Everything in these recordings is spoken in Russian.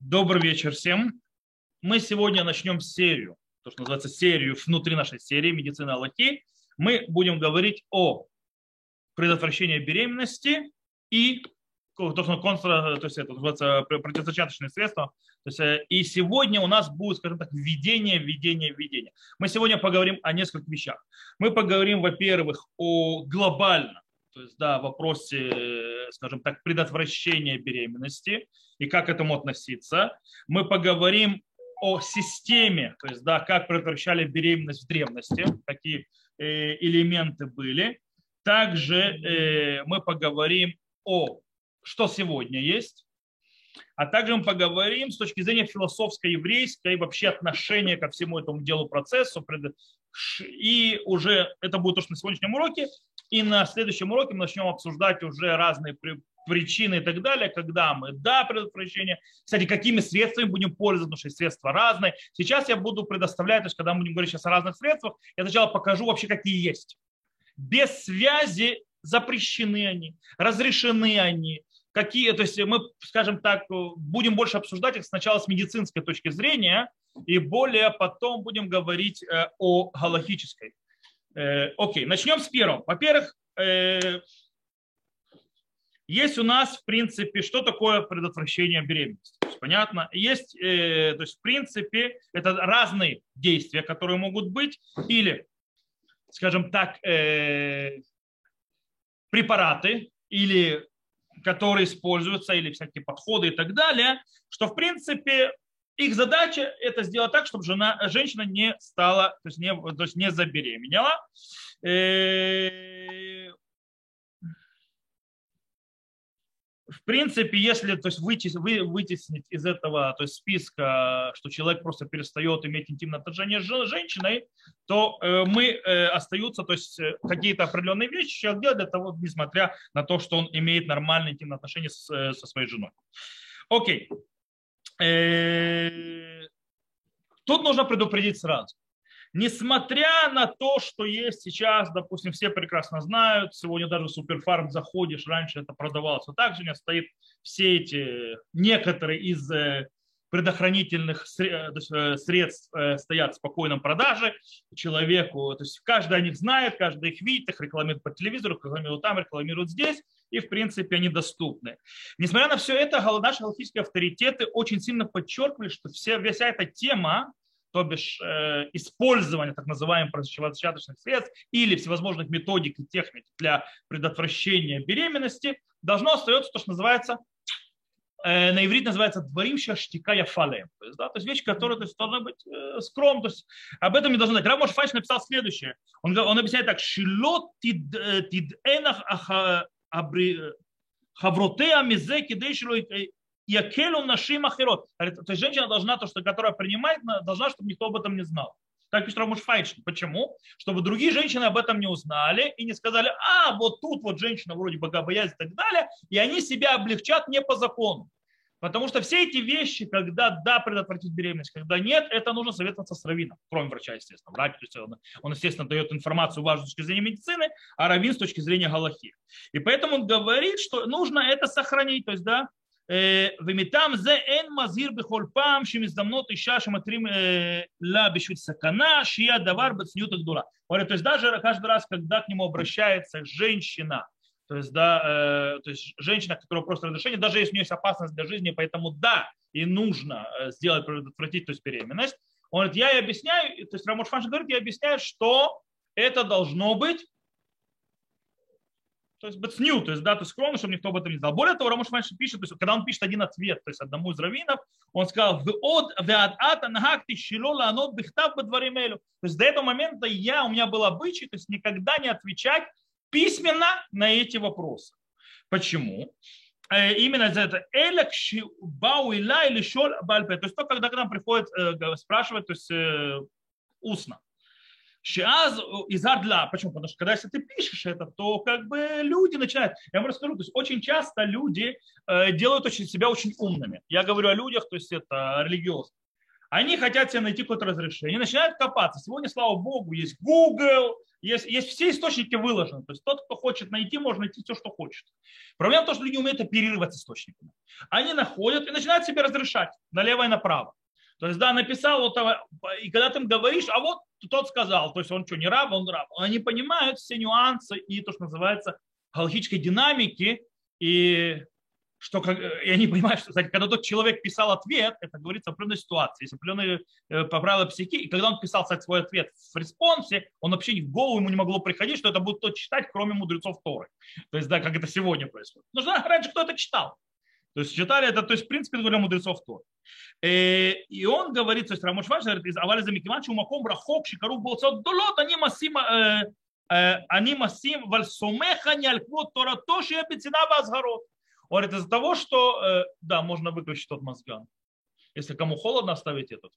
Добрый вечер всем. Мы сегодня начнем серию, то, что называется серию внутри нашей серии медицины Аллахи. Мы будем говорить о предотвращении беременности и то, что констра, то есть это называется противозачаточные средства. То есть, э, и сегодня у нас будет, скажем так, введение, введение, введение. Мы сегодня поговорим о нескольких вещах. Мы поговорим, во-первых, о глобальном, то есть, да, вопросе, скажем так, предотвращения беременности и как к этому относиться. Мы поговорим о системе, то есть, да, как предотвращали беременность в древности, какие э, элементы были. Также э, мы поговорим о что сегодня есть, а также мы поговорим с точки зрения философской еврейской вообще отношения ко всему этому делу процессу. И уже это будет то, что на сегодняшнем уроке. И на следующем уроке мы начнем обсуждать уже разные причины и так далее, когда мы да, предотвращение. Кстати, какими средствами будем пользоваться, потому что средства разные. Сейчас я буду предоставлять, то есть когда мы будем говорить сейчас о разных средствах, я сначала покажу вообще, какие есть. Без связи запрещены они, разрешены они, какие, то есть мы, скажем так, будем больше обсуждать их сначала с медицинской точки зрения, и более потом будем говорить э, о галахической. Э, окей, начнем с первого. Во-первых, э, есть у нас, в принципе, что такое предотвращение беременности. Есть, понятно? Есть, то есть, в принципе, это разные действия, которые могут быть, или, скажем так, препараты, или которые используются, или всякие подходы и так далее, что, в принципе, их задача это сделать так, чтобы жена, женщина не стала, то есть не, то есть не забеременела. Э, в принципе, если то есть, вытес, вы, вытеснить из этого то есть, списка, что человек просто перестает иметь интимное отношение с женщиной, то э, мы э, остаются, то есть какие-то определенные вещи человек делает для того, несмотря на то, что он имеет нормальные интимные отношения с, со своей женой. Окей. Э, тут нужно предупредить сразу. Несмотря на то, что есть сейчас, допустим, все прекрасно знают, сегодня даже в суперфарм заходишь, раньше это продавалось вот так же, не стоит все эти, некоторые из э, предохранительных э, э, средств стоят в спокойном продаже человеку. То есть каждый о них знает, каждый их видит, их рекламирует по телевизору, рекламируют там, рекламируют здесь, и в принципе они доступны. Несмотря на все это, наши галактические авторитеты очень сильно подчеркивали, что вся, вся эта тема то бишь э, использование так называемых противозачаточных средств или всевозможных методик и техник для предотвращения беременности, должно остаться то, что называется э, на иврите называется дворимща штика яфалем. То есть, да, то есть вещь, которая то есть, должна быть э, скром. То есть, об этом не должно знать. Рамош Файш написал следующее. Он, он объясняет так. Шилот тидэнах хавротеа мизе кидейшило якелю нашим ахирот. То есть женщина должна, то, что, которая принимает, должна, чтобы никто об этом не знал. Так пишет Рамуш Файшин. Почему? Чтобы другие женщины об этом не узнали и не сказали, а, вот тут вот женщина вроде богобоязнь и так далее, и они себя облегчат не по закону. Потому что все эти вещи, когда да, предотвратить беременность, когда нет, это нужно советоваться с раввином, кроме врача, естественно. Врач, то есть он, он, естественно, дает информацию важную с точки зрения медицины, а раввин с точки зрения галахи. И поэтому он говорит, что нужно это сохранить, то есть, да, ומטעם זה אין מזהיר בכל פעם שמזדמנות אישה שמתרים לה בשביל סכנה, שהיא הדבר בצניעות הגדולה. Говорит, то есть даже каждый раз, когда к нему обращается женщина, то есть, да, э, то есть женщина, которая просто разрешение, даже если у нее есть опасность для жизни, поэтому да, и нужно сделать, предотвратить то есть беременность. Он говорит, я и объясняю, то есть Рамош Фаншин говорит, я объясняю, что это должно быть то есть бацню, то есть, да, то есть скромно, чтобы никто об этом не знал. Более того, Рамош Маншин пишет, то есть, когда он пишет один ответ, то есть одному из раввинов, он сказал, «Веод веадат анахакти шило ланот бихтав бадваримелю». То есть до этого момента я, у меня был обычай, то есть никогда не отвечать письменно на эти вопросы. Почему? Э, именно за это элек бау или шол бальпе. То есть то, когда к нам приходит э, спрашивать, то есть э, устно. Шиаз из Ардла. Почему? Потому что когда если ты пишешь это, то как бы люди начинают. Я вам расскажу, то есть очень часто люди делают очень, себя очень умными. Я говорю о людях, то есть это религиозно. Они хотят себе найти какое-то разрешение, начинают копаться. Сегодня, слава богу, есть Google, есть, есть все источники выложены. То есть тот, кто хочет найти, может найти все, что хочет. Проблема в том, что люди умеют оперировать источниками. Они находят и начинают себе разрешать налево и направо. То есть, да, написал, вот, и когда ты им говоришь, а вот тот сказал, то есть он что, не раб, он раб. Они понимают все нюансы и то, что называется галактической динамики, и что как, и они понимают, что, кстати, когда тот человек писал ответ, это говорится о определенной ситуации, есть определенные э, по правилам психи, и когда он писал, кстати, свой ответ в респонсе, он вообще в голову ему не могло приходить, что это будет тот читать, кроме мудрецов Торы. То есть, да, как это сегодня происходит. Но что раньше кто это читал. То есть читали это, то есть, в принципе, говоря, мудрецов Торы. Э, и он говорит, то есть Рамош Ваш говорит, из Авали за Микиман, Маком Брахок, Шикару Болцот, Долот, они массим, э, они массим, Вальсумеха, Няльквот, Тора, Тоши, Эпицина, Вазгарот. Говорит, из-за того, что, э, да, можно выключить тот мозган. Если кому холодно, оставить этот.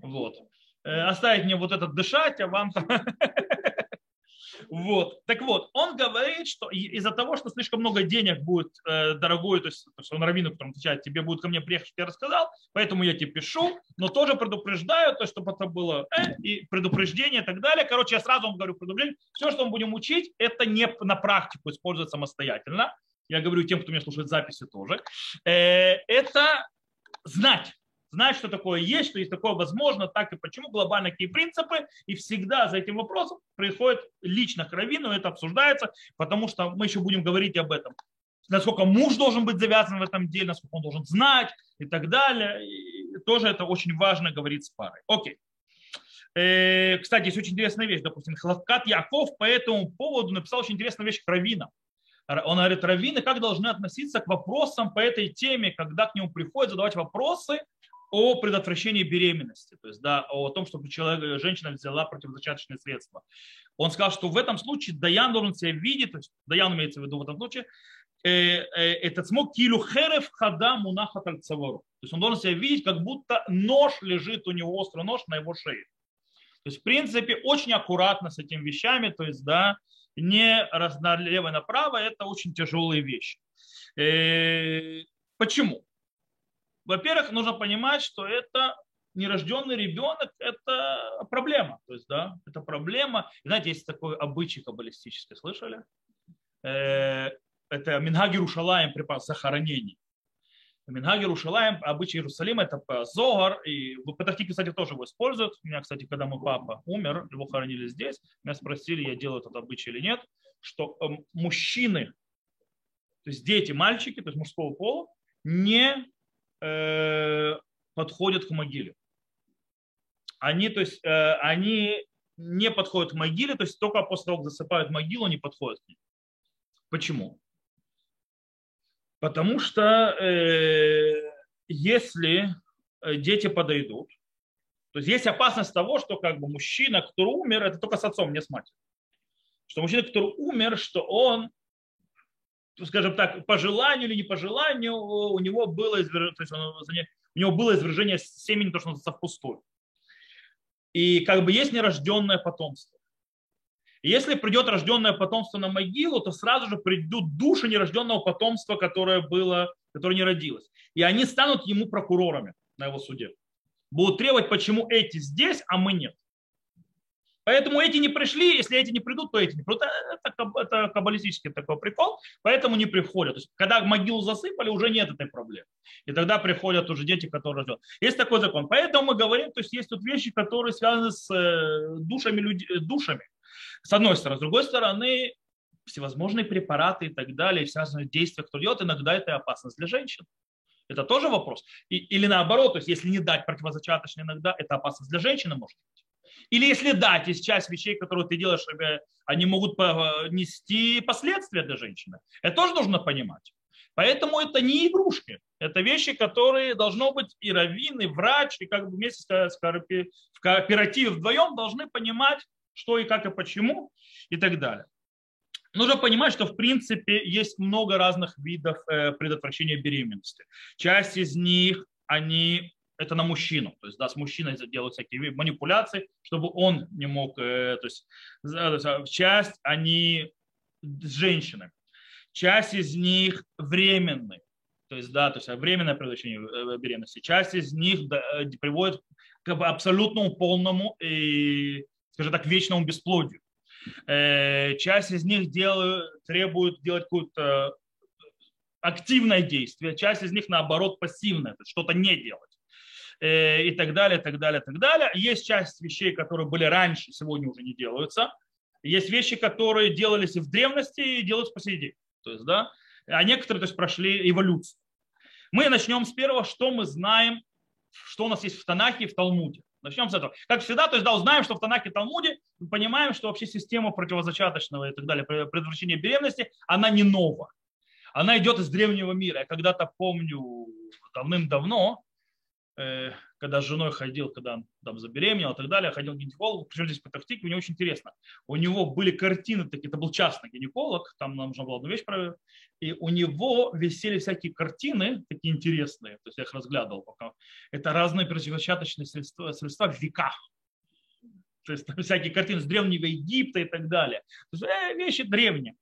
Вот. Э, оставить мне вот этот дышать, а вам Вот. Так вот, он говорит, что из-за того, что слишком много денег будет э, дорогой, то есть что он раввину, которому отвечает, тебе будет ко мне приехать, я рассказал, поэтому я тебе пишу, но тоже предупреждаю, то, чтобы это было э, и предупреждение и так далее. Короче, я сразу вам говорю предупреждение. Все, что мы будем учить, это не на практику использовать самостоятельно. Я говорю тем, кто меня слушает записи тоже. Э, это знать знать, что такое есть, что есть такое возможно, так и почему, глобально какие принципы, и всегда за этим вопросом происходит лично к раввину, это обсуждается, потому что мы еще будем говорить об этом. Насколько муж должен быть завязан в этом деле, насколько он должен знать и так далее. И тоже это очень важно говорить с парой. Окей. Э, кстати, есть очень интересная вещь. Допустим, Хлопкат Яков по этому поводу написал очень интересную вещь к раввинам. Он говорит, раввины как должны относиться к вопросам по этой теме, когда к нему приходят задавать вопросы о предотвращении беременности, то есть да, о том, чтобы человек, женщина взяла противозачаточные средства. Он сказал, что в этом случае Даян должен себя видеть, то есть Даян имеется в виду в этом случае, э, э, этот смог килю херев хада мунаха То есть он должен себя видеть, как будто нож лежит у него, острый нож на его шее. То есть, в принципе, очень аккуратно с этими вещами, то есть, да, не налево направо, это очень тяжелые вещи. Э, почему? Во-первых, нужно понимать, что это нерожденный ребенок – это проблема. То есть, да, это проблема. Знаете, есть такой обычай каббалистический, слышали? Э, это Мингаги Рушалаем при захоронении. Мингаги Рушалаем, обычай Иерусалима, это Зогар, и в Патахтике, кстати, тоже его используют. Меня, кстати, когда мой папа умер, его хоронили здесь, меня спросили, я делаю этот обычай или нет, что эм, мужчины, то есть дети, мальчики, то есть мужского пола, не Э, подходят к могиле. Они, то есть, э, они не подходят к могиле, то есть только после того, как засыпают могилу, они подходят к ней. Почему? Потому что э, если дети подойдут, то есть есть опасность того, что как бы мужчина, который умер, это только с отцом, не с матерью. Что мужчина, который умер, что он скажем так, по желанию или не по желанию, у него было извержение, то есть он, у него было извержение семени, то, что называется, впустую. И как бы есть нерожденное потомство. И если придет рожденное потомство на могилу, то сразу же придут души нерожденного потомства, которое было, которое не родилось. И они станут ему прокурорами на его суде. Будут требовать, почему эти здесь, а мы нет. Поэтому эти не пришли, если эти не придут, то эти не придут. Это, это каббалистический такой прикол, поэтому не приходят. То есть, когда могилу засыпали, уже нет этой проблемы. И тогда приходят уже дети, которые ждут. Есть такой закон. Поэтому мы говорим, то есть есть тут вещи, которые связаны с э, душами, люди, э, душами. С одной стороны. С другой стороны, всевозможные препараты и так далее, связанные действия, кто делает, иногда это опасность для женщин. Это тоже вопрос. И, или наоборот, то есть если не дать противозачаточные иногда, это опасность для женщины может быть. Или если дать есть часть вещей, которые ты делаешь, они могут нести последствия для женщины. Это тоже нужно понимать. Поэтому это не игрушки. Это вещи, которые должно быть и раввин, и врач, и как бы вместе с в кооперативе вдвоем должны понимать, что и как и почему и так далее. Нужно понимать, что в принципе есть много разных видов э, предотвращения беременности. Часть из них, они это на мужчину. То есть, да, с мужчиной делают всякие манипуляции, чтобы он не мог, э, то есть, а, часть они с женщинами, часть из них временные, то есть, да, то есть временное прекращение э, беременности. Часть из них э, приводит к абсолютному полному и, скажем так, вечному бесплодию. Часть из них делают, требует делать какое-то активное действие, часть из них, наоборот, пассивное, что-то не делать и так далее, так далее, так далее. Есть часть вещей, которые были раньше, сегодня уже не делаются. Есть вещи, которые делались в древности, и делаются по сей день. То есть, да, а некоторые то есть, прошли эволюцию. Мы начнем с первого, что мы знаем, что у нас есть в Танахе и в Талмуде. Начнем с этого. Как всегда, то есть да, узнаем, что в Танахе и Талмуде мы понимаем, что вообще система противозачаточного и так далее, предотвращения беременности, она не нова. Она идет из древнего мира. Я когда-то помню давным-давно, Э, когда с женой ходил, когда он там забеременел и так далее, ходил к гинекологу, причем здесь по тактике, него очень интересно. У него были картины такие, это был частный гинеколог, там нам нужно было одну вещь проверить, и у него висели всякие картины, такие интересные, то есть я их разглядывал пока. Это разные противозачаточные средства, средства в веках. То есть там всякие картины с древнего Египта и так далее. То есть, э, вещи древние.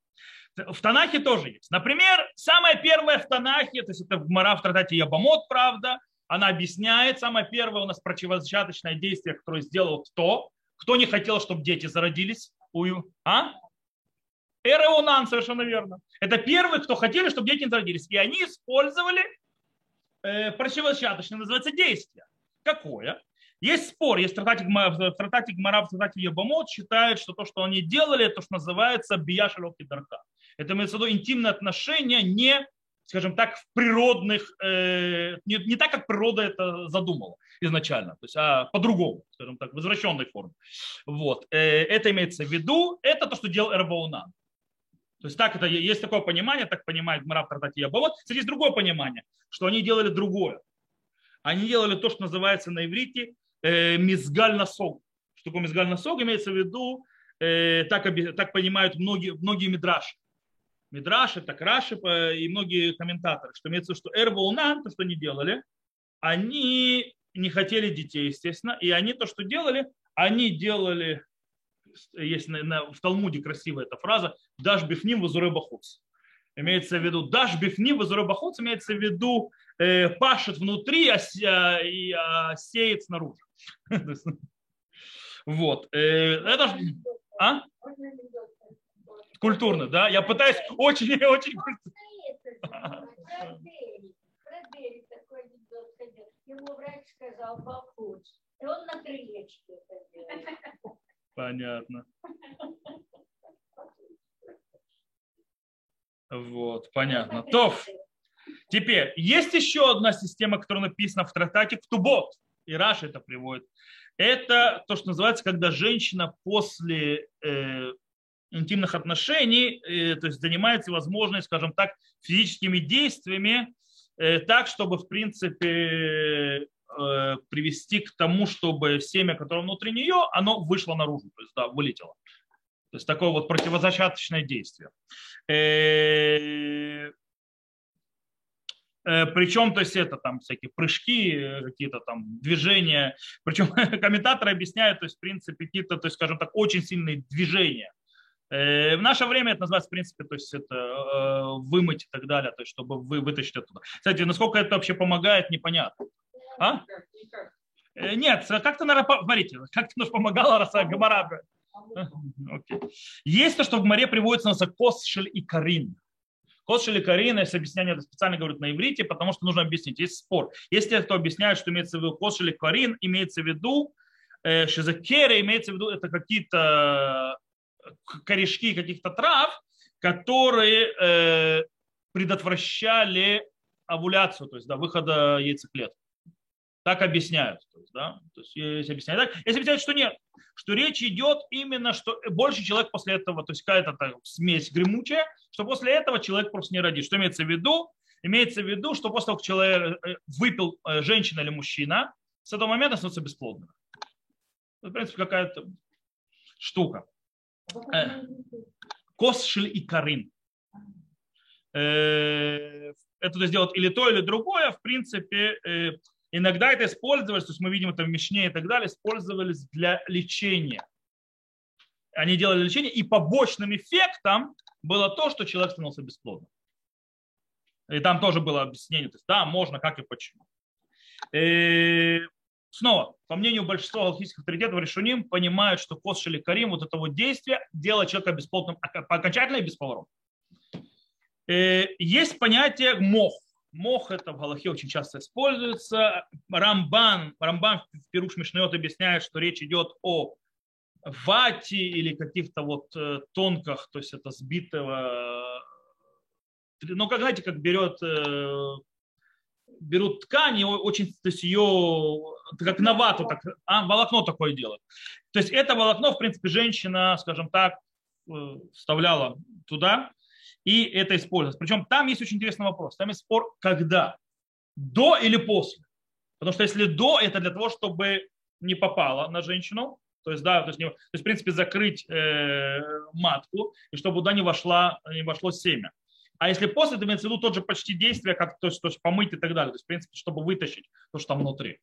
В Танахе тоже есть. Например, самое первое в Танахе, то есть это в Мара в Тратате Ябамот, правда, она объясняет, самое первое у нас противозачаточное действие, которое сделал кто? Кто не хотел, чтобы дети зародились? А? Эреонан, совершенно верно. Это первые, кто хотели, чтобы дети не зародились. И они использовали э, противозачаточное, называется, действие. Какое? Есть спор, есть стрататик, стрататик Мараб, стрататик Ебамот считают, что то, что они делали, то, что называется бияшалоки дарка. Это имеется в виду интимные отношения не скажем так, в природных, э, не, не так, как природа это задумала изначально, то есть, а по-другому, скажем так, в возвращенной форме. Вот. Э, это имеется в виду, это то, что делал Эрбаунан. То есть так это, есть такое понимание, так понимает Марав Тартати Ябавод. Кстати, есть другое понимание, что они делали другое. Они делали то, что называется на иврите э, мизгаль насог. Что такое мизгаль насог? Имеется в виду, э, так, так понимают многие, многие мидраши Мидраши, так Раши и многие комментаторы, что имеется в виду, что Эрбаунан, то, что они делали, они не хотели детей, естественно, и они то, что делали, они делали, есть на, на, в Талмуде красивая эта фраза, «даш бифним вазуры бахуц». Имеется в виду «даш бифним вазуры бахуц», имеется в виду э, пашет внутри а, а, и а, сеет снаружи. Вот. Э, это. А? Культурно, да? Я пытаюсь очень-очень Ему врач сказал, похудь. И он на крылечке это делал. Понятно. Вот, понятно. То, теперь, есть еще одна система, которая написана в трактате Ктубот, и Раш это приводит. Это то, что называется, когда женщина после э, интимных отношений, э, то есть занимается возможной, скажем так, физическими действиями, э, так, чтобы, в принципе, э, привести к тому, чтобы семя, которое внутри нее, оно вышло наружу, то есть, да, вылетело. То есть такое вот противозачаточное действие. Причем, то есть это там всякие прыжки, какие-то там движения. Причем комментаторы объясняют, то есть в принципе какие-то, то есть скажем так, очень сильные движения в наше время это называется, в принципе, то есть это э, вымыть и так далее, то есть чтобы вы вытащить оттуда. Кстати, насколько это вообще помогает, непонятно. А? Э, нет, как-то, наверное, смотрите, как-то нас помогало, раз Гамара. Okay. Есть то, что в море приводится на косшель и карин. Косшель и карин, если объяснение это специально говорят на иврите, потому что нужно объяснить. Есть спор. Те, кто объясняет, что имеется в виду косшель и карин, имеется в виду, что за кере имеется в виду, это какие-то корешки каких-то трав, которые э, предотвращали овуляцию, то есть да, выхода яйцеклеток. Так объясняют. То есть, да, то есть, если объясняют так, если объясняют, что нет, что речь идет именно, что больше человек после этого, то есть какая-то смесь гремучая, что после этого человек просто не родит. Что имеется в виду? Имеется в виду, что после того, как человек э, выпил э, женщина или мужчина, с этого момента становится бесплодным. В принципе, какая-то штука. Э, Косшель и Карин. Э, это сделать или то, или другое, в принципе, э, иногда это использовалось, то есть мы видим это в Мишне и так далее, использовались для лечения. Они делали лечение, и побочным эффектом было то, что человек становился бесплодным. И там тоже было объяснение, то есть да, можно, как и почему. Снова, по мнению большинства галактических авторитетов, решуним понимают, что кос карим, вот это вот действие, делает человека бесплотным окончательно и бесповоротно. Есть понятие мох. Мох это в Галахе очень часто используется. Рамбан, Рамбан в Пируш Мишнает объясняет, что речь идет о вате или каких-то вот э, тонках, то есть это сбитого, ну, как знаете, как берет, э, берут ткань, очень, то есть ее, как на вату, так, а, волокно такое делают. То есть это волокно, в принципе, женщина, скажем так, э, вставляла туда, и это использовалось. Причем там есть очень интересный вопрос. Там есть спор, когда? До или после? Потому что если до, это для того, чтобы не попало на женщину, то есть, да, то есть, не, то есть в принципе, закрыть э, матку, и чтобы туда не, вошла, не вошло семя. А если после, то имеется в виду тот же почти действие, как то есть, то есть помыть и так далее. То есть, в принципе, чтобы вытащить то, что там внутри.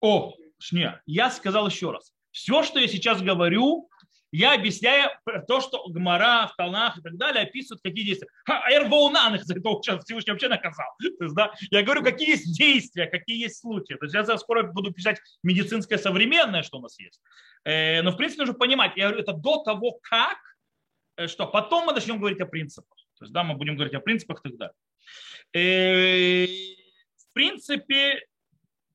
О, шня, я сказал еще раз. Все, что я сейчас говорю, я объясняю то, что Гмара в Талнах и так далее описывают, какие действия. А Эрбоунан их за это Всевышний вообще наказал. То есть, да, я говорю, какие есть действия, какие есть случаи. То есть я скоро буду писать медицинское современное, что у нас есть. Э, но в принципе нужно понимать, я говорю, это до того, как, что потом мы начнем говорить о принципах. То есть, да, мы будем говорить о принципах и так далее. Э, в принципе,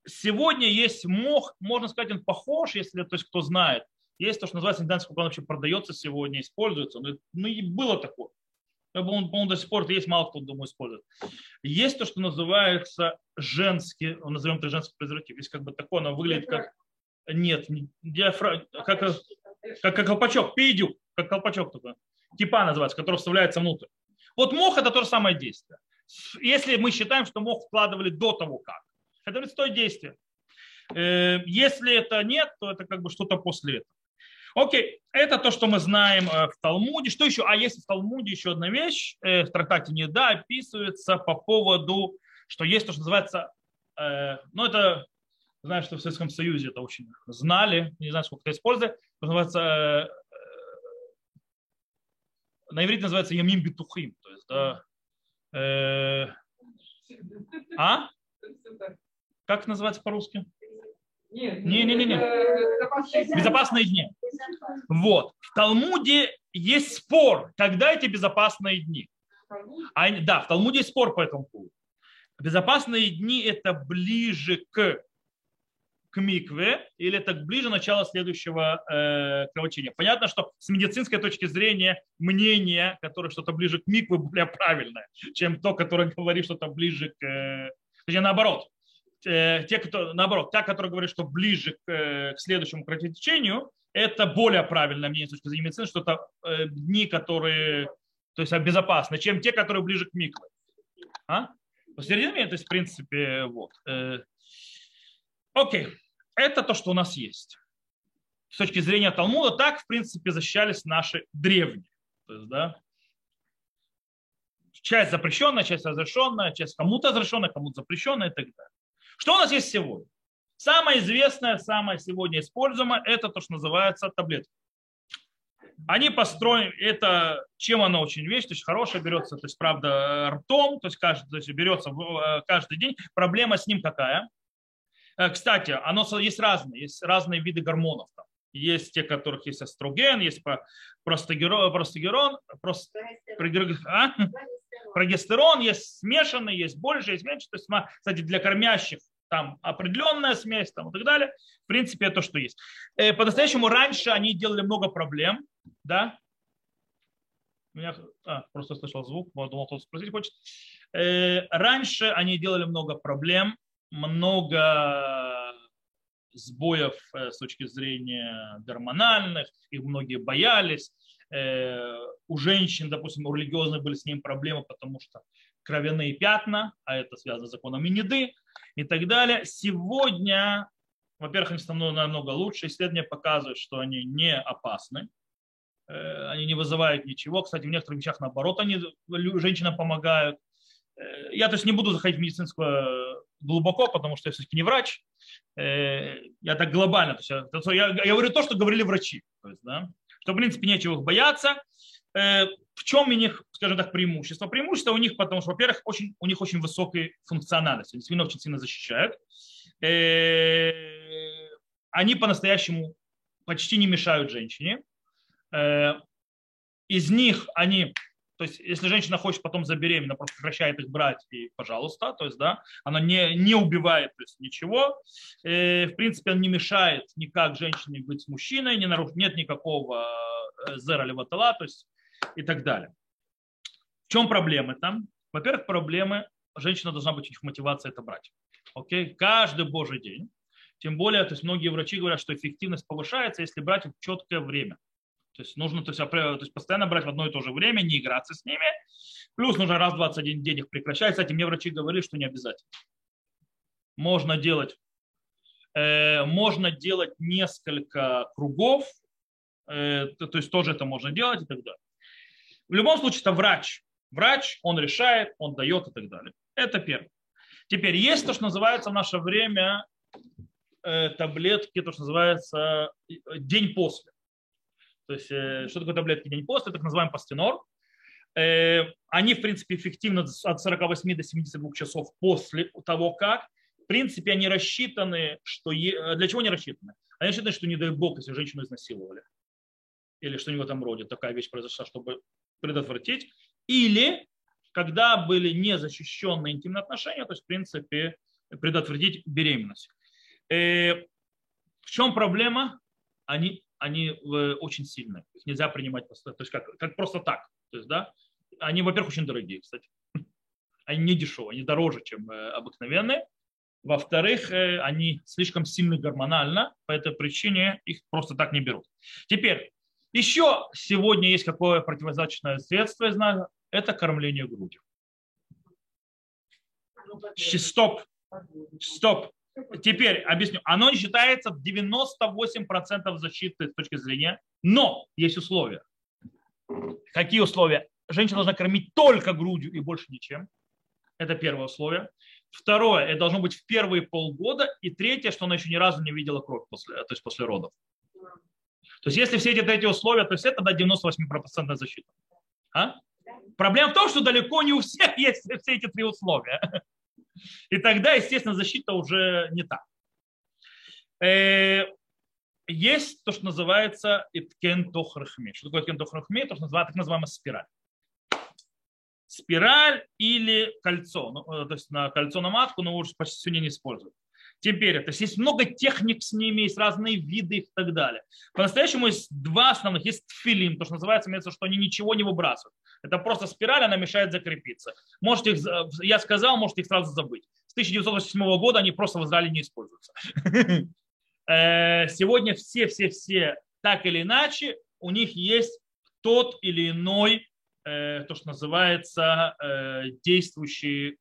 сегодня есть мох, можно сказать, он похож, если, то есть кто знает, есть то, что называется индианский купон, вообще продается сегодня, используется. Ну, ну и было такое. Он, по-моему, до сих пор есть, мало кто, думаю, использует. Есть то, что называется женский, назовем это женский презерватив. Есть как бы такое, оно выглядит как... Нет, диафра... как, как, как колпачок, пейдюк, как колпачок такой. Типа называется, который вставляется внутрь. Вот мох это то же самое действие. Если мы считаем, что мох вкладывали до того как, это то действие. Э, если это нет, то это как бы что-то после этого. Окей, это то, что мы знаем э, в Талмуде. Что еще? А есть в Талмуде еще одна вещь, э, в трактате Неда описывается по поводу, что есть то, что называется, ну это, знаю, что в Советском Союзе это очень знали, не знаю, сколько это используют, называется, на иврите называется ямим битухим, то есть, да, э, а? Как называется по-русски? Не-не-не. Безопасные дни. Вот. В Талмуде есть спор, когда эти безопасные дни. А, да, в Талмуде есть спор по этому поводу. Безопасные дни это ближе к, к микве или это ближе начала следующего э, кровотечения. Понятно, что с медицинской точки зрения мнение, которое что-то ближе к микве, более правильное, чем то, которое говорит что-то ближе к... Э, точнее, наоборот, Э, те, кто, наоборот, та, которая говорит, что ближе к, э, к следующему кровотечению, это более правильное мнение с точки зрения медицины, что это э, дни, которые то есть, безопасны, чем те, которые ближе к микро. А? Посередине, то есть, в принципе, вот. Окей, это то, что у нас есть. С точки зрения Талмуда, так, в принципе, защищались наши древние. То есть, да, часть запрещенная, часть разрешенная, часть кому-то разрешенная, кому-то запрещенная и так далее. Что у нас есть сегодня? Самое известное, самое сегодня используемое, это то, что называется таблетки. Они построены, это чем она очень вещь, то есть хорошая берется, то есть правда ртом, то есть, каждый, то есть берется э, каждый день. Проблема с ним какая? Э, кстати, оно есть разные, есть разные виды гормонов. Там. Есть те, которых есть эстроген, есть простагерон, простагерон, прост, а? прогестерон, есть смешанный, есть больше, есть меньше. То есть, кстати, для кормящих там определенная смесь там, и так далее. В принципе, это то, что есть. Э, по-настоящему раньше они делали много проблем, да. Меня, а, просто слышал звук, думал, кто спросить хочет. Э, раньше они делали много проблем, много сбоев э, с точки зрения гормональных, их многие боялись. У женщин, допустим, у религиозных были с ним проблемы, потому что кровяные пятна, а это связано с законом Миниды и так далее. Сегодня, во-первых, они становятся намного лучше. Исследования показывают, что они не опасны, э, они не вызывают ничего. Кстати, в некоторых вещах наоборот, они женщинам помогают. Э, я то есть не буду заходить в медицинскую глубоко, потому что я все-таки не врач. Э, я так глобально. То есть я, я, говорю то, что говорили врачи. То есть, да, что, в принципе, нечего их бояться. Э, в чем у них, скажем так, преимущество? Преимущество у них, потому что, во-первых, очень, у них очень высокая функциональность. Они свиньи очень сильно защищают. Э, они по-настоящему почти не мешают женщине. Из них они то есть, если женщина хочет потом забеременеть, просто прекращает их брать, и пожалуйста, то есть, да, она не, не убивает то есть, ничего. И, в принципе, он не мешает никак женщине быть с мужчиной, не наруш... нет никакого зера леватала, то есть, и так далее. В чем проблемы там? Во-первых, проблемы, женщина должна быть у них мотивация это брать. Окей? Каждый божий день. Тем более, то есть многие врачи говорят, что эффективность повышается, если брать в четкое время. То есть нужно то есть, то есть постоянно брать в одно и то же время, не играться с ними. Плюс нужно раз в 21 день их прекращать. Кстати, мне врачи говорили, что не обязательно. Можно делать, э, можно делать несколько кругов, э, то, то есть тоже это можно делать и так далее. В любом случае, это врач. Врач, он решает, он дает и так далее. Это первое. Теперь есть то, что называется в наше время э, таблетки, то, что называется э, день после. То есть, э, что такое таблетки день после? Так называемый пастенор. Э, они, в принципе, эффективны от 48 до 72 часов после того, как. В принципе, они рассчитаны, что... Е... Для чего они рассчитаны? Они рассчитаны, что, не дай бог, если женщину изнасиловали. Или что-нибудь в этом роде, такая вещь произошла, чтобы предотвратить. Или когда были незащищенные интимные отношения, то есть, в принципе, предотвратить беременность. Э, в чем проблема? Они они э, очень сильные. Их нельзя принимать просто, то есть как, как просто так. То есть, да, они, во-первых, очень дорогие, кстати. Они не дешевые, они дороже, чем э, обыкновенные. Во-вторых, э, они слишком сильны гормонально, по этой причине их просто так не берут. Теперь, еще сегодня есть какое противозачное средство, я знаю, это кормление грудью. Стоп, стоп. Теперь объясню. Оно считается 98% защиты с точки зрения, но есть условия. Какие условия? Женщина должна кормить только грудью и больше ничем. Это первое условие. Второе, это должно быть в первые полгода. И третье, что она еще ни разу не видела кровь после, то есть после родов. То есть если все эти третьи условия, то есть это да, 98% защита. А? Проблема в том, что далеко не у всех есть все эти три условия. И тогда, естественно, защита уже не та. Э, есть то, что называется иткентохрахми. Что такое иткентохрахми? То, что называется так называемая спираль. Спираль или кольцо. Ну, э, то есть на кольцо на матку, но уже почти сегодня не используют. Теперь, то есть есть много техник с ними, есть разные виды и так далее. По-настоящему есть два основных. Есть филин, то, что называется, имеется, что они ничего не выбрасывают. Это просто спираль, она мешает закрепиться. Можете их, я сказал, можете их сразу забыть. С 1987 года они просто в Израиле не используются. Э, сегодня все-все-все так или иначе, у них есть тот или иной, э, то, что называется, э, действующее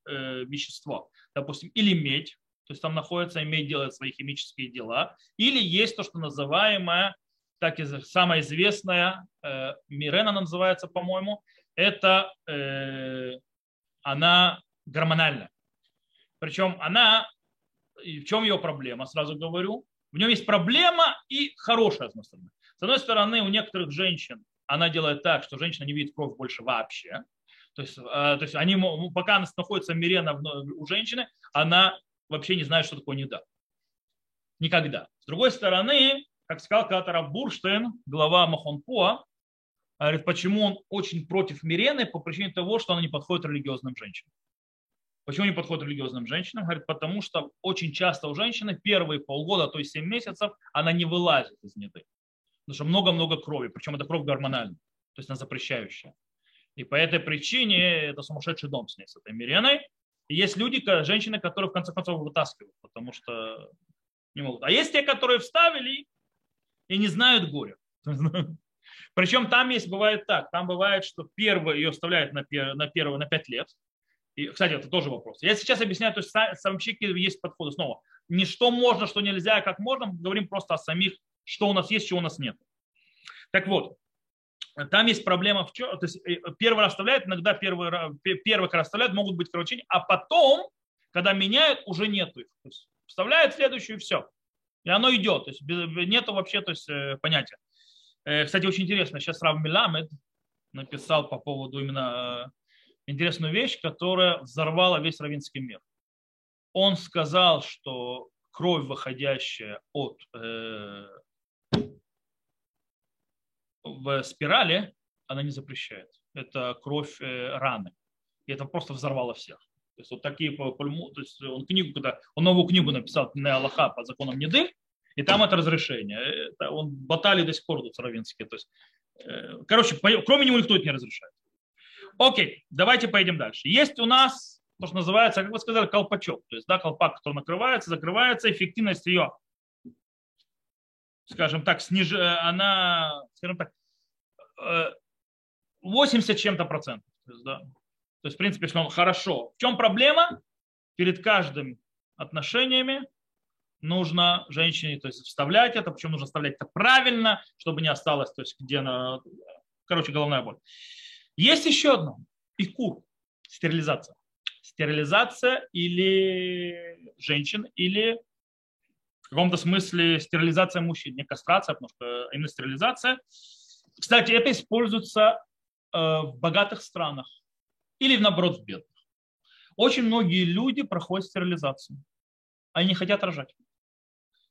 вещество. Допустим, или медь, то есть там находится, имеет делать свои химические дела, или есть то, что называемое, так и самая известная, Мирена называется, по-моему, это э, она гормональная. Причем она, в чем ее проблема, сразу говорю, в нем есть проблема и хорошая, с одной стороны. С одной стороны, у некоторых женщин она делает так, что женщина не видит кровь больше вообще. То есть, э, то есть они, пока она находится мирена у женщины, она вообще не знает, что такое недо. Никогда. С другой стороны, как сказал когда-то Бурштейн, глава Махонпуа, говорит, почему он очень против Мирены по причине того, что она не подходит религиозным женщинам. Почему не подходит религиозным женщинам? Говорит, потому что очень часто у женщины первые полгода, то есть 7 месяцев, она не вылазит из неды. Потому что много-много крови, причем это кровь гормональная, то есть она запрещающая. И по этой причине это сумасшедший дом с ней, с этой Миреной. Есть люди, женщины, которые в конце концов вытаскивают, потому что не могут. А есть те, которые вставили и не знают горя. Причем там есть, бывает так, там бывает, что первый ее оставляют на, пер, на первый, на пять лет. И, кстати, это тоже вопрос. Я сейчас объясняю, то есть самчики есть подходы. Снова, не что можно, что нельзя, а как можно, мы говорим просто о самих, что у нас есть, чего у нас нет. Так вот, там есть проблема в чем, то есть э, первый раз оставляют, иногда первый, первый раз оставляют, могут быть кровотечения, а потом, когда меняют, уже нету их. То есть вставляют следующую и все. И оно идет. То есть нету вообще то есть, э, понятия. Э, кстати, очень интересно, сейчас Рав Миламед, написал по поводу именно интересную вещь, которая взорвала весь равинский мир. Он сказал, что кровь, выходящая от в спирали, она не запрещает. Это кровь э, раны. И это просто взорвало всех. То есть вот такие пульму, то есть он книгу, когда он новую книгу написал на Аллаха по законам Неды, и там это разрешение. Это он батали до сих пор тут равинские. То есть, э, короче, кроме него никто это не разрешает. Окей, давайте поедем дальше. Есть у нас то, что называется, как вы сказали, колпачок. То есть, да, колпак, который накрывается, закрывается, эффективность ее, скажем так, сниж... она, скажем так, 80 э, чем-то процентов. То есть, да. то есть, в принципе, если он хорошо. В чем проблема? Перед каждым отношениями нужно женщине то есть, вставлять это, причем нужно вставлять это правильно, чтобы не осталось, то есть, где она, короче, головная боль. Есть еще одно. Ику. Стерилизация. Стерилизация или женщин, или в каком-то смысле стерилизация мужчин. Не кастрация, потому что именно стерилизация. Кстати, это используется э, в богатых странах или, наоборот, в бедных. Очень многие люди проходят стерилизацию. Они не хотят рожать.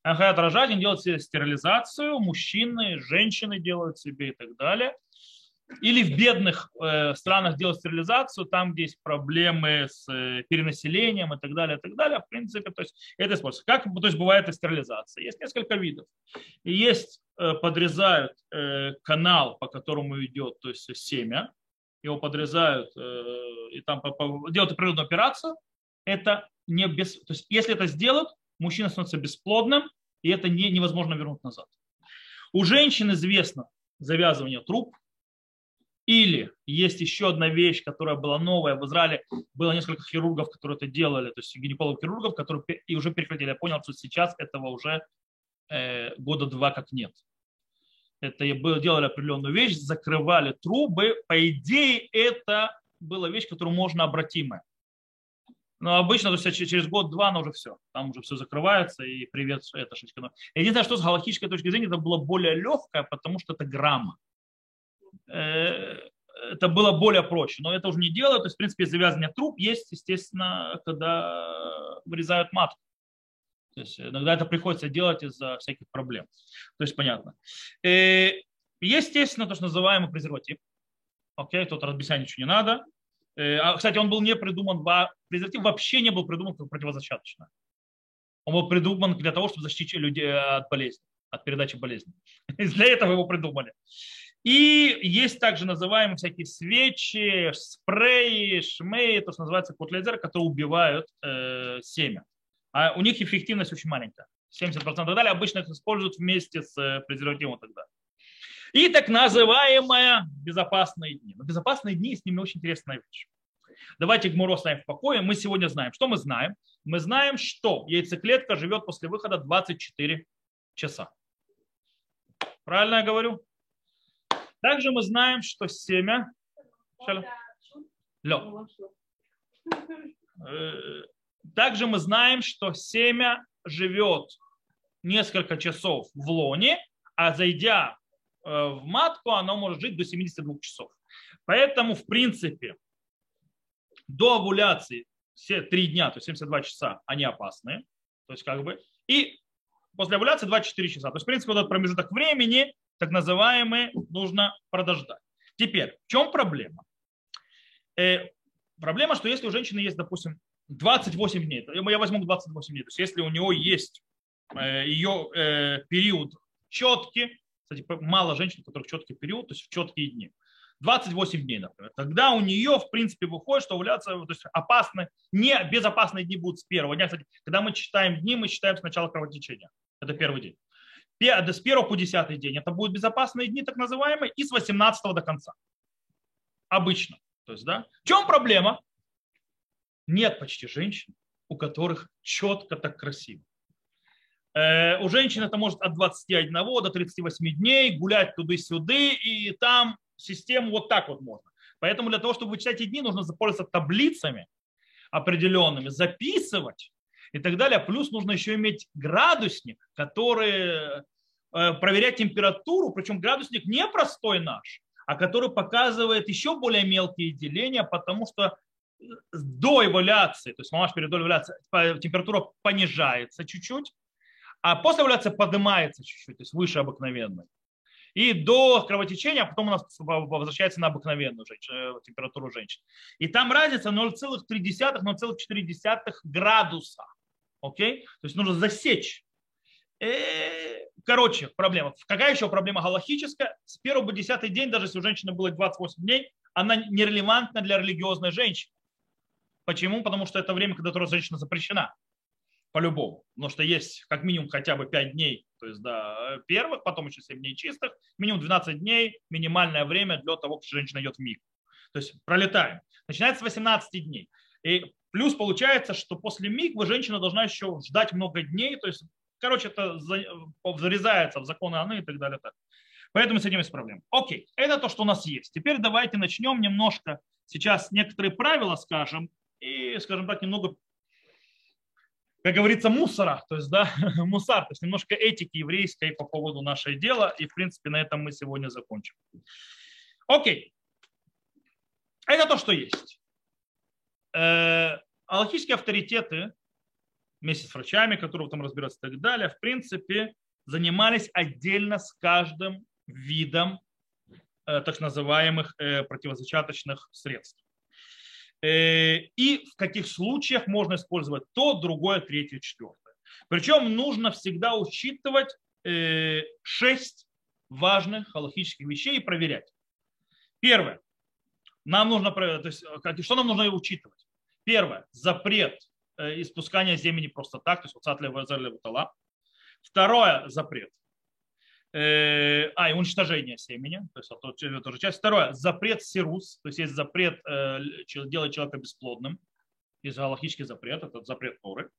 Они хотят рожать, они делают себе стерилизацию, мужчины, женщины делают себе и так далее. Или в бедных э, странах делают стерилизацию, там, где есть проблемы с э, перенаселением и так далее, и так далее. В принципе, то есть это используется. Как то есть бывает и стерилизация? Есть несколько видов. Есть, э, подрезают э, канал, по которому идет то есть семя, его подрезают э, и там по, по, делают определенную операцию. Это не без, то есть если это сделают, мужчина становится бесплодным, и это не, невозможно вернуть назад. У женщин известно завязывание труб, или есть еще одна вещь, которая была новая. В Израиле было несколько хирургов, которые это делали, то есть гинекологов-хирургов, которые и уже прекратили. Я понял, что сейчас этого уже э, года два как нет. Это было, делали определенную вещь, закрывали трубы. По идее, это была вещь, которую можно обратимая. Но обычно, то есть через год-два, оно уже все. Там уже все закрывается, и привет, это шишка. Единственное, что с галактической точки зрения, это было более легкое, потому что это грамма. Э, это было более проще. Но это уже не делают. То есть, в принципе, завязывание труб есть, естественно, когда вырезают матку. То есть иногда это приходится делать из-за всяких проблем. То есть понятно. И, э, естественно, то, что называемый презерватив. Окей, тут объяснять ничего не надо. Э, а, кстати, он был не придуман, презерватив вообще не был придуман как противозачаточно. Он был придуман для того, чтобы защитить людей от болезни, от передачи болезни. Для этого его придумали. И есть также называемые всякие свечи, спреи, шмеи, то, что называется котлезер, которые убивают э, семя. А у них эффективность очень маленькая. 70% и так далее. Обычно их используют вместе с э, презервативом тогда. И так называемые безопасные дни. Но безопасные дни с ними очень интересная вещь. Давайте Гмуро ставим в покое. Мы сегодня знаем. Что мы знаем? Мы знаем, что яйцеклетка живет после выхода 24 часа. Правильно я говорю? Также мы знаем, что семя... Э, также мы знаем, что семя живет несколько часов в лоне, а зайдя э, в матку, оно может жить до 72 часов. Поэтому, в принципе, до овуляции все три дня, то есть 72 часа, они опасны. То есть как бы, и после овуляции 24 часа. То есть, в принципе, вот этот промежуток времени так называемые, нужно подождать. Теперь, в чем проблема? Э, проблема, что если у женщины есть, допустим, 28 дней, я возьму 28 дней, то есть если у него есть э, ее э, период четкий, кстати, мало женщин, у которых четкий период, то есть в четкие дни, 28 дней, например, тогда у нее, в принципе, выходит, что овуляция, то есть опасны, не безопасные дни будут с первого дня. Кстати, когда мы считаем дни, мы считаем с начала кровотечения. Это первый день с 1 по 10 день это будут безопасные дни, так называемые, и с 18 до конца. Обычно. То есть, да? В чем проблема? Нет почти женщин, у которых четко так красиво. Э, у женщин это может от 21 до 38 дней гулять туда-сюда, и там систему вот так вот можно. Поэтому для того, чтобы вычислять эти дни, нужно запользоваться таблицами определенными, записывать и так далее. Плюс нужно еще иметь градусник, который э, проверять температуру, причем градусник не простой наш, а который показывает еще более мелкие деления, потому что до эволюции, то есть мамаш перед эволюцией, температура понижается чуть-чуть, а после эволюции поднимается чуть-чуть, то есть выше обыкновенной. И до кровотечения, а потом у нас возвращается на обыкновенную женщину, э, температуру женщин. И там разница 0,3-0,4 градуса. Окей? То есть нужно засечь. Э, короче, проблема. Какая еще проблема галахическая? С первого по десятый день, даже если у женщины было 28 дней, она нерелевантна для религиозной женщины. Почему? Потому что это время, когда женщина запрещена. По-любому. Потому что есть как минимум хотя бы 5 дней, то есть да, первых, потом еще 7 дней чистых, минимум 12 дней, минимальное время для того, что женщина идет в миг. То есть пролетаем. Начинается с 18 дней. И плюс получается, что после миг женщина должна еще ждать много дней. То есть, короче, это зарезается в законы Аны и так далее. Так. Поэтому с этим есть проблема. Окей, это то, что у нас есть. Теперь давайте начнем немножко сейчас некоторые правила скажем, и, скажем так, немного, как говорится, мусора, то есть, да, мусар, то есть немножко этики еврейской по поводу нашего дела, и, в принципе, на этом мы сегодня закончим. Окей. Это то, что есть. Аллахические авторитеты, вместе с врачами, которые там разбираются и так далее, в принципе, занимались отдельно с каждым видом э, так называемых э, противозачаточных средств. Э, и в каких случаях можно использовать то, другое, третье, четвертое. Причем нужно всегда учитывать э, шесть важных халахических вещей и проверять. Первое. Нам нужно, то есть, что нам нужно учитывать? Первое. Запрет э, испускания семени просто так, то есть вот Второе. Запрет Э, а, и уничтожение семени, то есть это тоже часть. Второе, запрет сирус, то есть есть запрет э, делать человека бесплодным, есть запрет, это запрет Торы.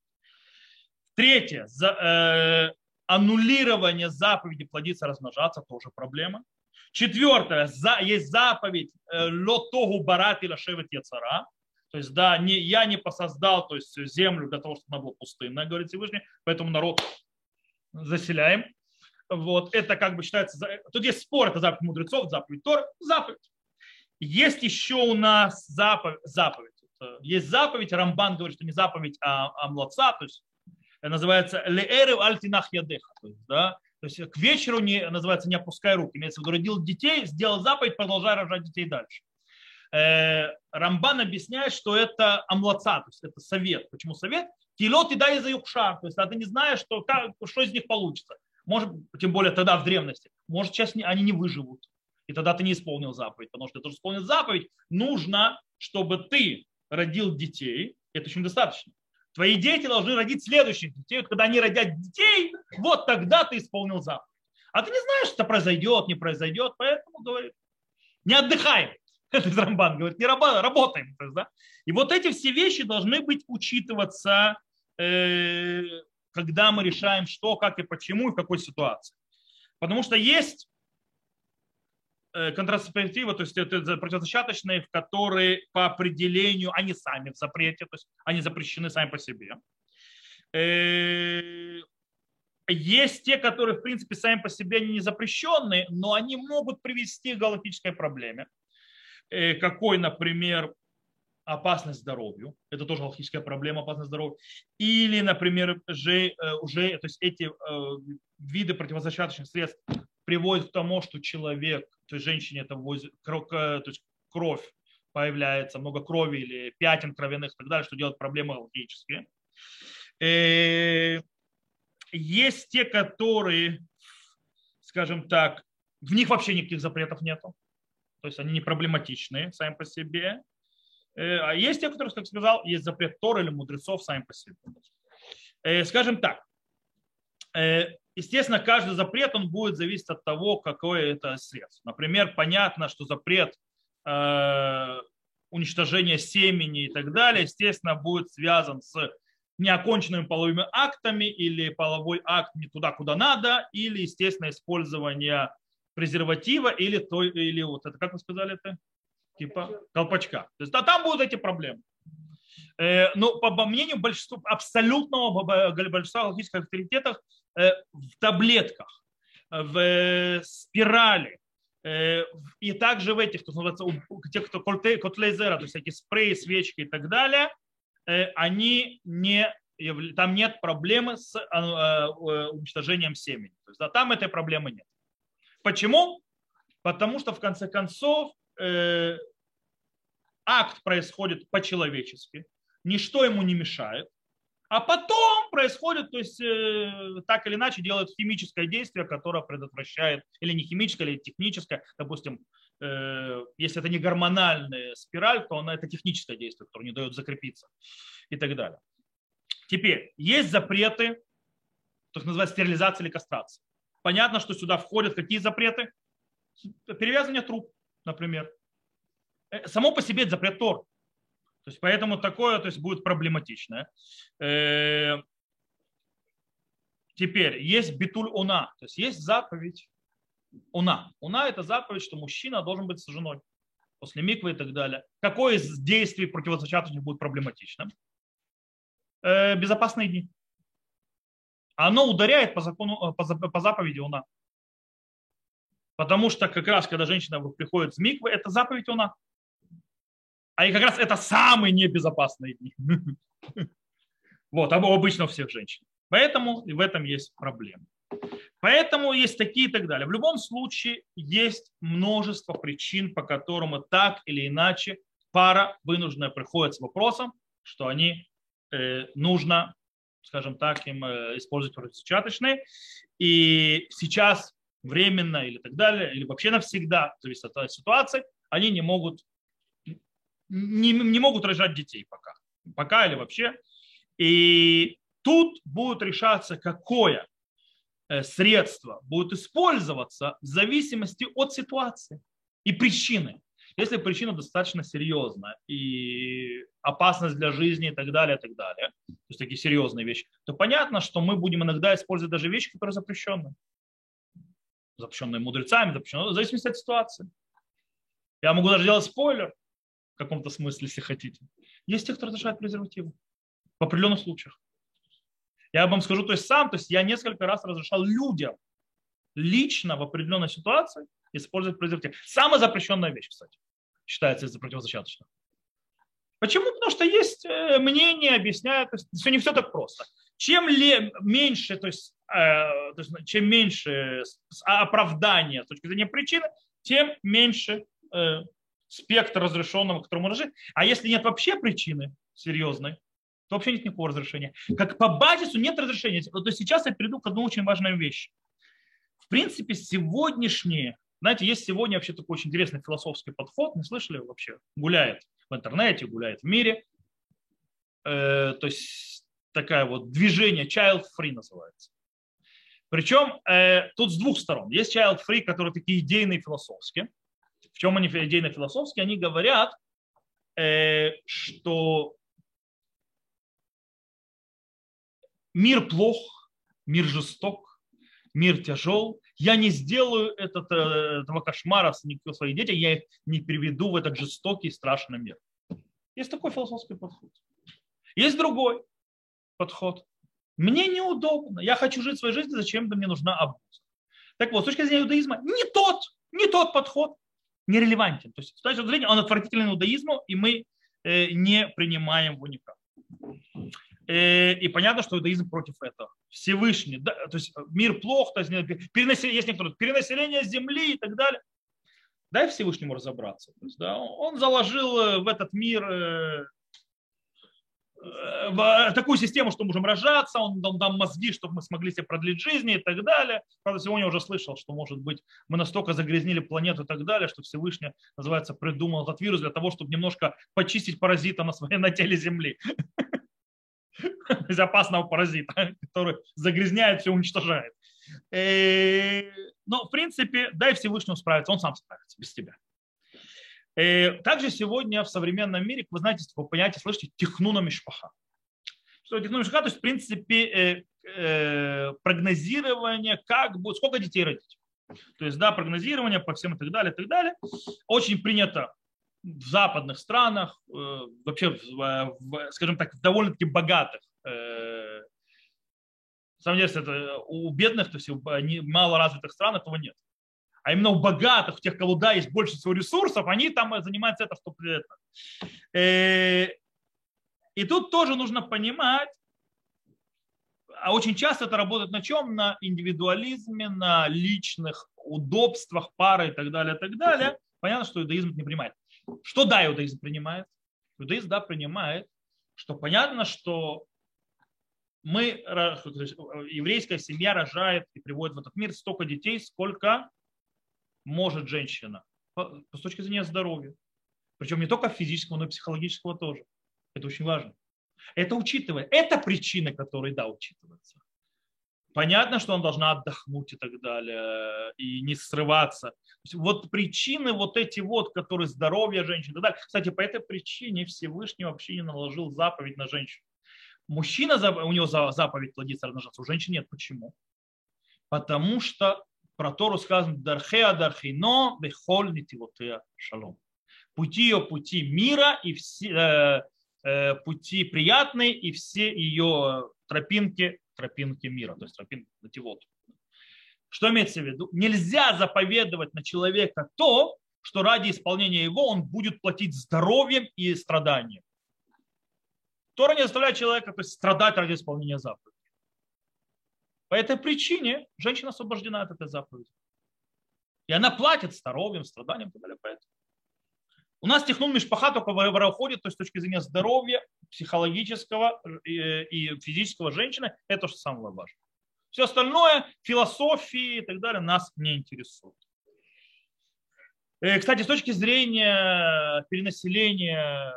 Третье, за, э, аннулирование заповеди плодиться, размножаться, тоже проблема. Четвертое, есть заповедь э, лотогу барат или шевет яцара, то есть, да, не, я не посоздал то есть, землю для того, чтобы она была пустынная, говорит Всевышний, поэтому народ заселяем. Вот, это как бы считается, тут есть спор, это заповедь мудрецов, заповедь Тор, заповедь. Есть еще у нас заповедь, заповедь. Есть заповедь, Рамбан говорит, что не заповедь, а, а младца, то есть называется леэры альтинах ядеха, то есть, да, то есть к вечеру не, называется не опускай руки, имеется в виду родил детей, сделал заповедь, продолжай рожать детей дальше. Э, Рамбан объясняет, что это амлаца, то есть это совет. Почему совет? Килот и дай за юкша, то есть а ты не знаешь, что, как, что из них получится. Может, тем более тогда в древности, может, сейчас они не выживут. И тогда ты не исполнил заповедь. Потому что ты исполнил заповедь, нужно, чтобы ты родил детей. Это еще недостаточно. Твои дети должны родить следующих детей. Когда они родят детей, вот тогда ты исполнил заповедь. А ты не знаешь, что произойдет, не произойдет, поэтому говорит, не отдыхаем. Это Рамбан говорит, не работаем, работаем. Да? И вот эти все вещи должны быть учитываться э, когда мы решаем, что, как и почему и в какой ситуации. Потому что есть э, контрацептивы, то есть это противозачаточные, которые по определению они сами в запрете, то есть они запрещены сами по себе. Э, есть те, которые, в принципе, сами по себе не запрещенные, но они могут привести к галактической проблеме. Э, какой, например, опасность здоровью, это тоже алхимическая проблема, опасность здоровью, или, например, же, э, уже то есть эти э, виды противозачаточных средств приводят к тому, что человек, то есть женщине это возит, то есть кровь появляется, много крови или пятен кровяных и так далее, что делает проблемы алхимические. Э, есть те, которые, скажем так, в них вообще никаких запретов нету. То есть они не проблематичные сами по себе. Э, а есть те, которые, как сказал, есть запрет Тора или мудрецов сами по себе. Э, скажем так, э, естественно, каждый запрет он будет зависеть от того, какое это средство. Например, понятно, что запрет уничтожения семени и так далее, естественно, будет связан с неоконченными половыми актами или половой акт не туда, куда надо, или, естественно, использование презерватива или, той, или вот это, как вы сказали это? типа колпачка. То есть да, там будут эти проблемы. Э, но по мнению большинства, абсолютного большинства логических авторитетов, э, в таблетках, в спирали, Э, и также в этих, кто называется, у тех, кто котлейзера, то есть всякие спреи, свечки и так далее, э, они не, там нет проблемы с уничтожением семени. То есть, да, там этой проблемы нет. Почему? Потому что в конце концов акт происходит по-человечески, ничто ему не мешает, а потом происходит, то есть э, так или иначе делает химическое действие, которое предотвращает, или не химическое, или техническое, допустим, э, если это не гормональная спираль, то она это техническое действие, которое не дает закрепиться и так далее. Теперь, есть запреты, то, что называется стерилизация или кастрация. Понятно, что сюда входят какие запреты? Перевязывание труб, например. Э, само по себе это запрет Тор. То есть поэтому такое то есть, будет проблематично. Э, теперь есть битуль уна, то есть есть заповедь уна. Уна это заповедь, что мужчина должен быть с женой после миквы и так далее. Какое из действий противозачаточных будет проблематичным? Э, безопасные дни. Оно ударяет по, закону, э, по заповеди уна. Потому что как раз, когда женщина приходит с миквы, это заповедь уна. А и как раз это самые небезопасные дни. Вот, обычно у всех женщин. Поэтому и в этом есть проблема. Поэтому есть такие и так далее. В любом случае есть множество причин, по которым так или иначе пара вынуждена приходит с вопросом, что они э, нужно, скажем так, им э, использовать противозачаточные. И сейчас временно или так далее, или вообще навсегда, зависит от ситуации, они не могут не, не могут рожать детей пока. Пока или вообще. И тут будет решаться, какое э, средство будет использоваться в зависимости от ситуации и причины. Если причина достаточно серьезная и опасность для жизни и так далее, и так далее, то есть такие серьезные вещи, то понятно, что мы будем иногда использовать даже вещи, которые запрещены. Запрещенные мудрецами, запрещенные, в зависимости от ситуации. Я могу даже сделать спойлер в каком-то смысле, если хотите. Есть те, кто разрешает презервативы в определенных случаях. Я вам скажу, то есть сам, то есть я несколько раз разрешал людям лично в определенной ситуации использовать презерватив. Самая запрещенная вещь, кстати, считается из-за противозачаточного. Почему? Потому что есть э, мнение, есть все не все так просто. Чем ли, меньше, то есть, э, то есть чем меньше оправдания с точки зрения причины, тем меньше э, спектр разрешенного, можно жить. А если нет вообще причины серьезной, то вообще нет никакого разрешения. Как по базису нет разрешения. То сейчас я перейду к одной очень важной вещи. В принципе, сегодняшние, знаете, есть сегодня вообще такой очень интересный философский подход, не слышали вообще? Гуляет в интернете, гуляет в мире. Э, то есть такая вот движение child free называется. Причем э, тут с двух сторон. Есть child free, которые такие идейные, философские в чем они идейно-философские, они говорят, э, что мир плох, мир жесток, мир тяжел. Я не сделаю этот, э, этого кошмара с своих детей, я их не приведу в этот жестокий, страшный мир. Есть такой философский подход. Есть другой подход. Мне неудобно, я хочу жить своей жизнью, зачем-то мне нужна обуза. Так вот, с точки зрения иудаизма, не тот, не тот подход нерелевантен. То есть с точки зрения он отвратительный иудаизму, и мы э, не принимаем его никак. Э, и понятно, что иудаизм против этого. Всевышний, да, то есть мир плох, то есть перенаселение, есть некоторые перенаселение земли и так далее. Дай Всевышнему разобраться. То есть, да, он заложил э, в этот мир в такую систему, что можем рожаться, он дал нам мозги, чтобы мы смогли себе продлить жизни и так далее. Правда, сегодня уже слышал, что, может быть, мы настолько загрязнили планету и так далее, что Всевышний, называется, придумал этот вирус для того, чтобы немножко почистить паразита на, своей, на теле Земли. Из опасного паразита, который загрязняет, все уничтожает. Э, но, в принципе, дай Всевышнему справиться, он сам справится без тебя. Э, также сегодня в современном мире, вы знаете, вы понятие слышите, технуна мишпаха. Что технуна мишпаха, то есть, в принципе, э, прогнозирование, как будет, сколько детей родить. То есть, да, прогнозирование по всем и так далее, и так далее. Очень принято в западных странах, вообще, в, скажем так, в довольно-таки богатых на самом деле, это у бедных, то есть в мало развитых стран этого нет. а именно у богатых, у тех, кого да, есть больше всего ресурсов, они там занимаются это, что это. Э, и тут тоже нужно понимать, а очень часто это работает на чем? На индивидуализме, на личных удобствах пары и так далее, и так далее. Понятно, что иудаизм не принимает. Что да, иудаизм принимает? Иудаизм, да, принимает, что понятно, что мы, еврейская семья рожает и приводит в этот мир столько детей, сколько может женщина с точки зрения здоровья. Причем не только физического, но и психологического тоже. Это очень важно. Это учитывая. Это причины, которые, да, учитываются. Понятно, что он должна отдохнуть и так далее, и не срываться. Вот причины вот эти вот, которые здоровье женщины и так далее. Кстати, по этой причине Всевышний вообще не наложил заповедь на женщину. Мужчина, у него заповедь плодиться, размножаться, у женщин нет. Почему? Потому что про Тору сказано «Дархеа дархино бехоль нитивотеа шалом». Пути ее пути мира и все, э, э, пути приятные и все ее тропинки, тропинки мира, то есть тропинки нативот. Что имеется в виду? Нельзя заповедовать на человека то, что ради исполнения его он будет платить здоровьем и страданием. Тора не заставляет человека то есть, страдать ради исполнения заповеди. По этой причине женщина освобождена от этой заповеди. И она платит здоровьем, страданием и так далее. Поэтому. У нас технун мишпаха только в уходит, то есть с точки зрения здоровья, психологического э, и физического женщины, это то, что самое важное. Все остальное, философии и так далее, нас не интересует. Э, кстати, с точки зрения перенаселения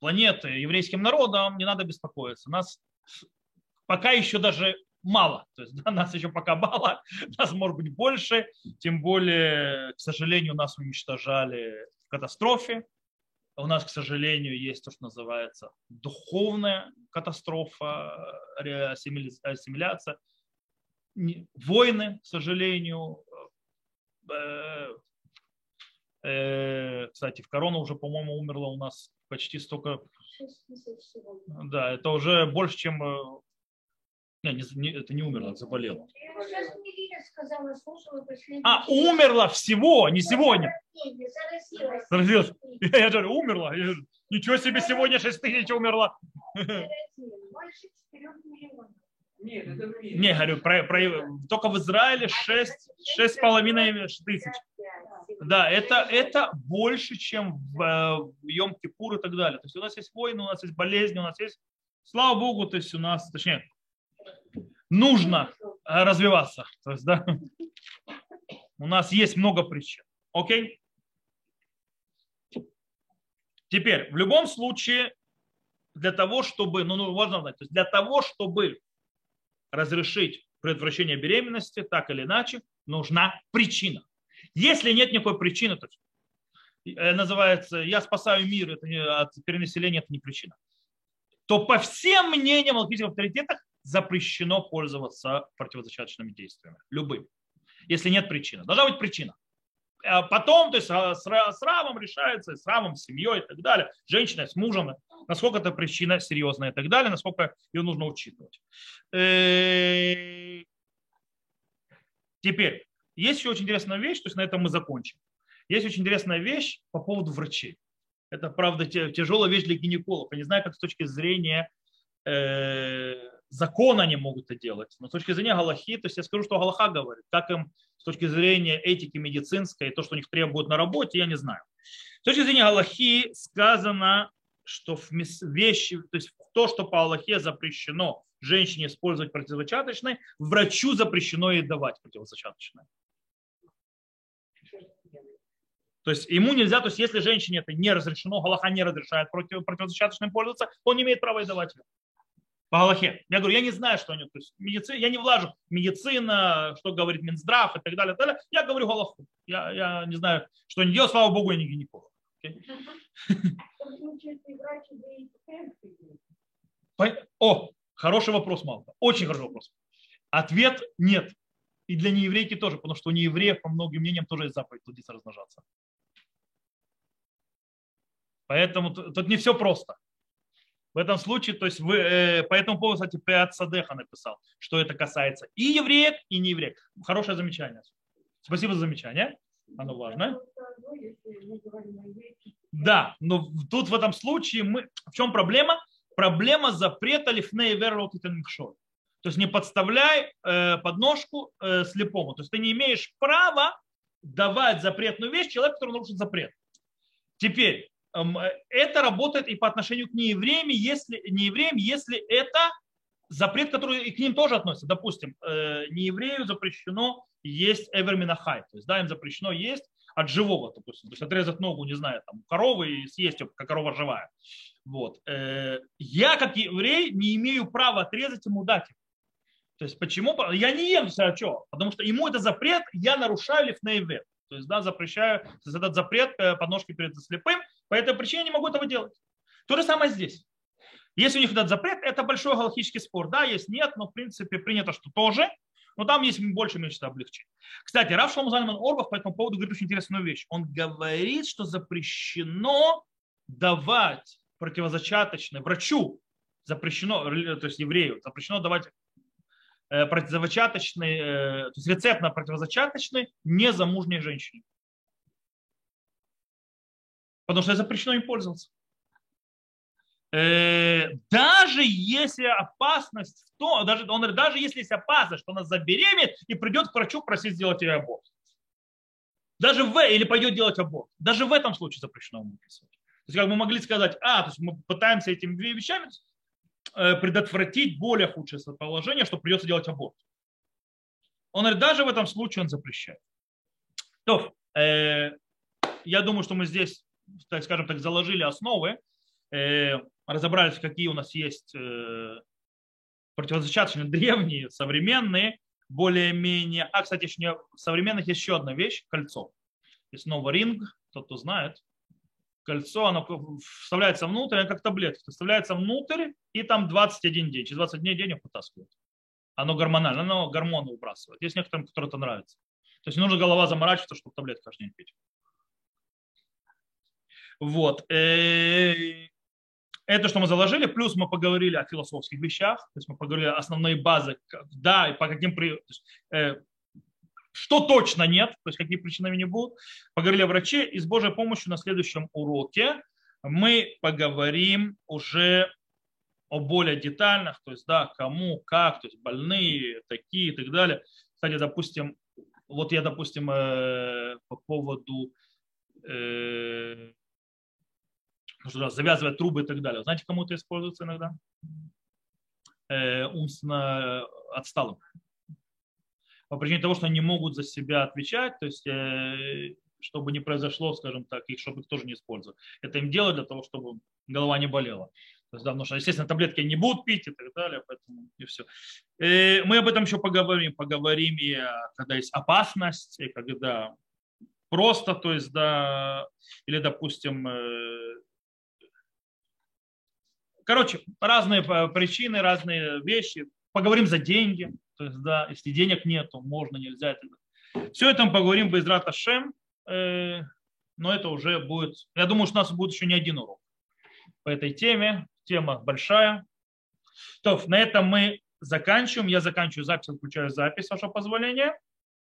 планеты еврейским народом, не надо беспокоиться. Нас пока еще даже мало. То есть да, нас еще пока мало, нас может быть больше. Тем более, к сожалению, нас уничтожали катастрофе. У нас, к сожалению, есть то, что называется духовная катастрофа, ассимиляция. Войны, к сожалению. Э, э, кстати, в корону уже, по-моему, умерло у нас почти столько. Да, это уже больше, чем э, не, не, не, это не умерла, заболела. А, умерла всего, не сегодня. Заразилась. Я говорю, умерла. Я говорю, ничего себе, сегодня 6 тысяч умерла. Нет, это не, говорю, про, про, только в Израиле 6, 6,5 тысяч. Да, это, это больше, чем в, в Йом-Кипур и так далее. То есть у нас есть войны, у нас есть болезни, у нас есть, слава Богу, то есть у нас, точнее, нужно э, развиваться. То есть, да, у нас есть много причин. Окей? Теперь, в любом случае, для того, чтобы, ну, ну важно знать, то есть для того, чтобы разрешить предотвращение беременности, так или иначе, нужна причина. Если нет никакой причины, то э, называется «я спасаю мир» это не, от перенаселения, это не причина, то по всем мнениям алхимических авторитетах запрещено пользоваться противозачаточными действиями. Любым. Если нет причины. Должна быть причина. А потом, то есть а, с, с равом решается, с равом, с семьей и так далее, женщиной, с мужем, насколько эта причина серьезная и так далее, насколько ее нужно учитывать. Э, теперь, есть еще очень интересная вещь, то есть на этом мы закончим. Есть очень интересная вещь по поводу врачей. Это, правда, тяжелая вещь для гинекологов. Я не знаю, как с точки зрения э, закона они могут это делать. Но с точки зрения Галахи, то есть я скажу, что Галаха говорит, как им с точки зрения этики медицинской и то, что у них требуют на работе, я не знаю. С точки зрения Галахи сказано, что вещи, то есть то, что по Аллахе запрещено женщине использовать противозачаточное, врачу запрещено ей давать противозачаточное. То есть ему нельзя, то есть если женщине это не разрешено, Галаха не разрешает против, противозачаточным пользоваться, он не имеет права издавать ее по Галахе. Я говорю, я не знаю, что они, то есть медицина, я не влажу медицина, что говорит Минздрав и так далее, и так далее. Я говорю Галаху. Я, я не знаю, что они делают, слава Богу, я не гинеколог. Okay? О, хороший вопрос, Малка. Очень хороший вопрос. Ответ нет. И для нееврейки тоже, потому что у неевреев, по многим мнениям, тоже есть заповедь плодиться, размножаться. Поэтому тут не все просто. В этом случае, то есть вы, э, по этому поводу, кстати, Пеат Садеха написал, что это касается и евреек, и неевреек. Хорошее замечание. Спасибо за замечание. Оно важно. Да, но тут в этом случае мы... В чем проблема? Проблема запрета лифней верлот и То есть не подставляй э, подножку э, слепому. То есть ты не имеешь права давать запретную вещь человеку, который нарушит запрет. Теперь, это работает и по отношению к неевреям, если, неевреям, если это запрет, который и к ним тоже относится. Допустим, э, нееврею запрещено есть эверминахай, то есть да, им запрещено есть от живого, допустим, то есть отрезать ногу, не знаю, там, коровы и съесть как корова живая. Вот. Э, я, как еврей, не имею права отрезать ему дать его. То есть почему? Я не ем все, а что? Потому что ему это запрет, я нарушаю лифнейвер. То есть, да, запрещаю, этот запрет э, подножки перед слепым, по этой причине я не могу этого делать. То же самое здесь. Если у них этот запрет, это большой галактический спор. Да, есть нет, но в принципе принято, что тоже. Но там есть больше меньше облегчений. Кстати, Раф Шлом Зальман Орбах по этому поводу говорит очень интересную вещь. Он говорит, что запрещено давать противозачаточное врачу, запрещено, то есть еврею, запрещено давать э, противозачаточный, э, то есть рецепт на противозачаточный незамужней женщине. Потому что запрещено им пользоваться. Э, даже если опасность в том, даже, он говорит, даже если есть опасность, что она забеременеет и придет к врачу просить сделать ей аборт. Даже в, или пойдет делать аборт. Даже в этом случае запрещено ему писать. То есть как мы могли сказать, а, то есть мы пытаемся этими вещами э, предотвратить более худшее положение, что придется делать аборт. Он говорит, даже в этом случае он запрещает. То, э, я думаю, что мы здесь, так скажем так, заложили основы Э, разобрались, какие у нас есть э, противозачаточные древние, современные, более-менее. А, кстати, еще не, в современных есть еще одна вещь – кольцо. Есть новый ринг, тот, кто знает. Кольцо, оно вставляется внутрь, оно как таблетка. Вставляется внутрь, и там 21 день. Через 20 дней денег вытаскивают. Оно гормонально, оно гормоны выбрасывает. Есть некоторым, которым это нравится. То есть не нужно голова заморачиваться, чтобы таблетку каждый день пить. Вот. Э, это, что мы заложили, плюс мы поговорили о философских вещах, то есть мы поговорили о основной базе, да, и по каким, э, что точно нет, то есть какие причинами не будут. Поговорили о враче, и с Божьей помощью на следующем уроке мы поговорим уже о более детальных, то есть, да, кому, как, то есть больные, такие и так далее. Кстати, допустим, вот я, допустим, э, по поводу э, нужно завязывать трубы и так далее. Знаете, кому это используется иногда? Э, умственно отсталым. По причине того, что они могут за себя отвечать, то есть э, чтобы не произошло, скажем так, их, чтобы их тоже не использовать. Это им делают для того, чтобы голова не болела. То есть, да, потому что, естественно, таблетки не будут пить и так далее, поэтому и все. И э, мы об этом еще поговорим. Поговорим и когда есть опасность, и когда просто, то есть, да, или, допустим, э, Короче, разные э, причины, разные вещи. Поговорим за деньги. То есть, да, если денег нету, можно, нельзя. Все это мы поговорим без Рата Шем, э, но это уже будет, я думаю, что у нас будет еще не один урок по этой теме. Тема большая. То, на этом мы заканчиваем. Я заканчиваю запись, отключаю запись, ваше позволение.